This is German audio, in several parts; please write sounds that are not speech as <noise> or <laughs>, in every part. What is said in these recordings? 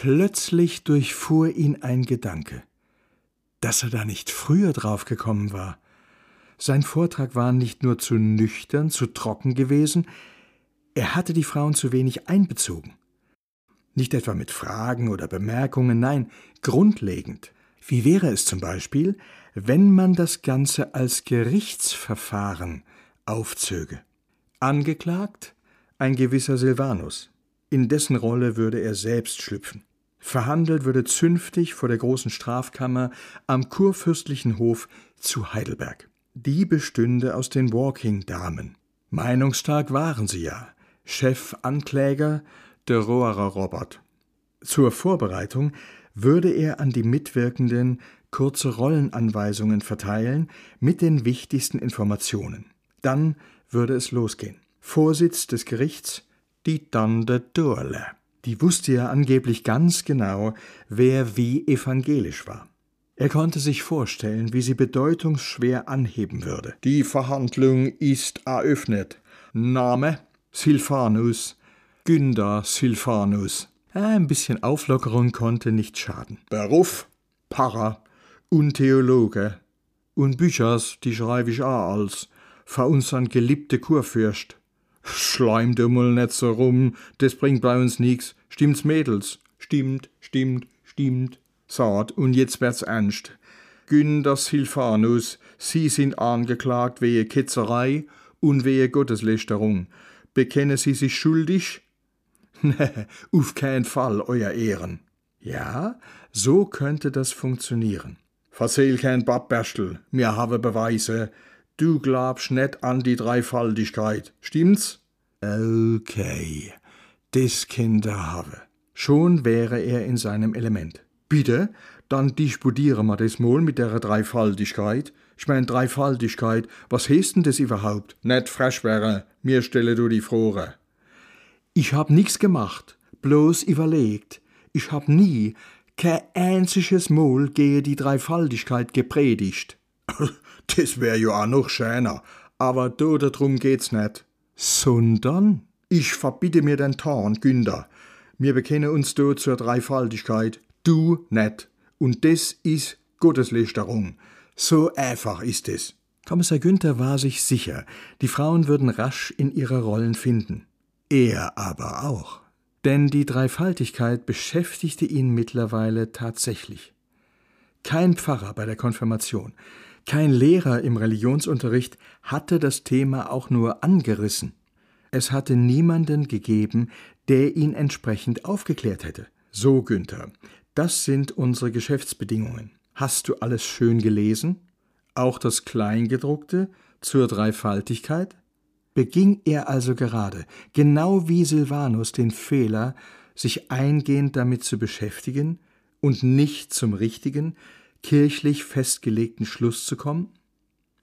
Plötzlich durchfuhr ihn ein Gedanke, dass er da nicht früher drauf gekommen war. Sein Vortrag war nicht nur zu nüchtern, zu trocken gewesen, er hatte die Frauen zu wenig einbezogen. Nicht etwa mit Fragen oder Bemerkungen, nein, grundlegend. Wie wäre es zum Beispiel, wenn man das Ganze als Gerichtsverfahren aufzöge? Angeklagt ein gewisser Silvanus. In dessen Rolle würde er selbst schlüpfen. Verhandelt würde zünftig vor der großen Strafkammer am kurfürstlichen Hof zu Heidelberg. Die bestünde aus den Walking-Damen. Meinungstag waren sie ja. Chefankläger der Rohrer Robert. Zur Vorbereitung würde er an die Mitwirkenden kurze Rollenanweisungen verteilen mit den wichtigsten Informationen. Dann würde es losgehen. Vorsitz des Gerichts die Tante Durle. Die wusste ja angeblich ganz genau, wer wie evangelisch war. Er konnte sich vorstellen, wie sie bedeutungsschwer anheben würde. Die Verhandlung ist eröffnet. Name Silvanus, Günther Silvanus. Ein bisschen Auflockerung konnte nicht schaden. Beruf Pfarrer und Theologe. Und Büchers, die schreibe ich auch als. Für unseren geliebte Kurfürst. Schleim du mal nicht so rum, das bringt bei uns nix. Stimmt's, Mädels? Stimmt, stimmt, stimmt. Sagt, und jetzt wird's ernst. Günther Silvanus, Sie sind angeklagt wegen Ketzerei und wegen Gotteslästerung. Bekennen Sie sich schuldig? <laughs> Nee, auf keinen Fall, Euer Ehren. Ja, so könnte das funktionieren. Verzähl kein Babberstel, mir habe Beweise. Du glaubst net an die Dreifaltigkeit, stimmt's? Okay, des Kinder habe. Schon wäre er in seinem Element. Bitte, dann disputiere ma des mal mit der Dreifaltigkeit. Ich mein Dreifaltigkeit, was heißt denn das überhaupt? Net fresh wäre, mir stelle du die Frore. Ich hab nix gemacht, bloß überlegt. Ich hab nie, kein einziges Mal gehe die Dreifaltigkeit gepredigt. <laughs> das wär ja auch noch schöner, aber do darum geht's net. Sondern? Ich verbitte mir den Tarn, Günther. Wir bekennen uns do zur Dreifaltigkeit, du net. Und das ist Gotteslästerung. So einfach ist es. Kommissar Günther war sich sicher, die Frauen würden rasch in ihre Rollen finden. Er aber auch. Denn die Dreifaltigkeit beschäftigte ihn mittlerweile tatsächlich. Kein Pfarrer bei der Konfirmation, kein Lehrer im Religionsunterricht hatte das Thema auch nur angerissen. Es hatte niemanden gegeben, der ihn entsprechend aufgeklärt hätte. So, Günther, das sind unsere Geschäftsbedingungen. Hast du alles schön gelesen? Auch das Kleingedruckte zur Dreifaltigkeit? beging er also gerade, genau wie Silvanus, den Fehler, sich eingehend damit zu beschäftigen und nicht zum richtigen, kirchlich festgelegten Schluss zu kommen?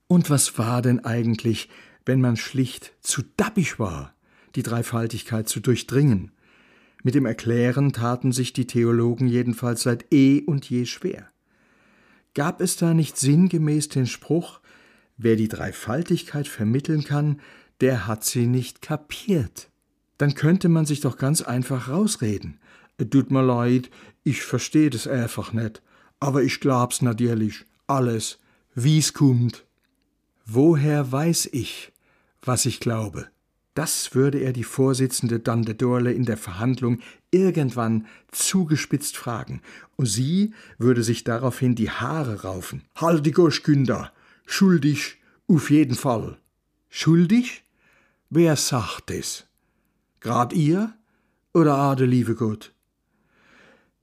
Und was war denn eigentlich, wenn man schlicht zu dappig war, die Dreifaltigkeit zu durchdringen? Mit dem Erklären taten sich die Theologen jedenfalls seit eh und je schwer. Gab es da nicht sinngemäß den Spruch, wer die Dreifaltigkeit vermitteln kann, der hat sie nicht kapiert. Dann könnte man sich doch ganz einfach rausreden. Tut mir leid, ich versteh das einfach nicht. Aber ich glaub's natürlich, alles, wie's kummt. Woher weiß ich, was ich glaube? Das würde er die Vorsitzende Dante Dorle in der Verhandlung irgendwann zugespitzt fragen, und sie würde sich daraufhin die Haare raufen. Halt die Günder! Schuldig, auf jeden Fall. Schuldig? Wer sagt es? Grad ihr oder a de liebe Gott?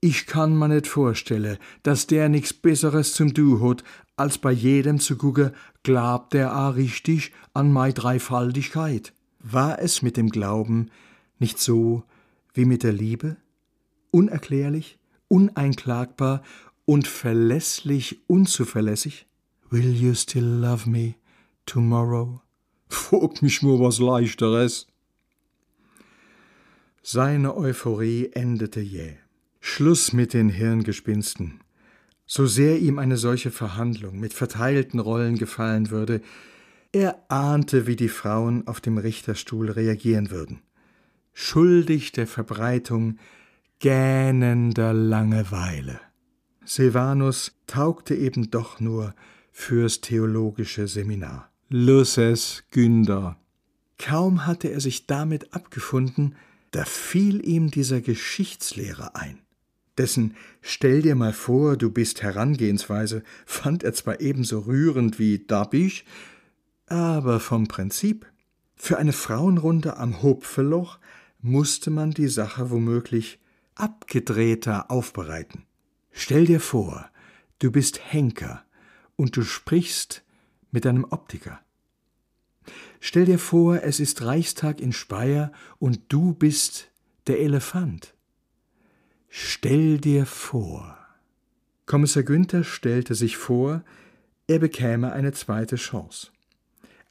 Ich kann mir nicht vorstellen, dass der nix Besseres zum Du hat, als bei jedem zu gucken, glaubt der a richtig an mei Dreifaltigkeit. War es mit dem Glauben nicht so wie mit der Liebe? Unerklärlich, uneinklagbar und verlässlich unzuverlässig? Will you still love me tomorrow? Frag mich nur was Leichteres. Seine Euphorie endete jäh. Schluss mit den Hirngespinsten. So sehr ihm eine solche Verhandlung mit verteilten Rollen gefallen würde, er ahnte, wie die Frauen auf dem Richterstuhl reagieren würden. Schuldig der Verbreitung gähnender Langeweile. Silvanus taugte eben doch nur fürs theologische Seminar. Lusses Günder. Kaum hatte er sich damit abgefunden, da fiel ihm dieser Geschichtslehrer ein. Dessen Stell dir mal vor, du bist Herangehensweise <laughs> fand er zwar ebenso rührend wie Dabich, aber vom Prinzip. Für eine Frauenrunde am Hopfeloch musste man die Sache womöglich abgedrehter aufbereiten. Stell dir vor, du bist Henker und du sprichst mit einem Optiker. Stell dir vor, es ist Reichstag in Speyer und du bist der Elefant. Stell dir vor. Kommissar Günther stellte sich vor, er bekäme eine zweite Chance.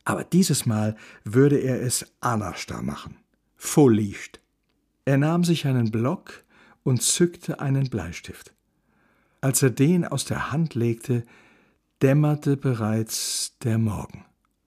Aber dieses Mal würde er es Anastar machen. Vollicht. Er nahm sich einen Block und zückte einen Bleistift. Als er den aus der Hand legte, dämmerte bereits der Morgen.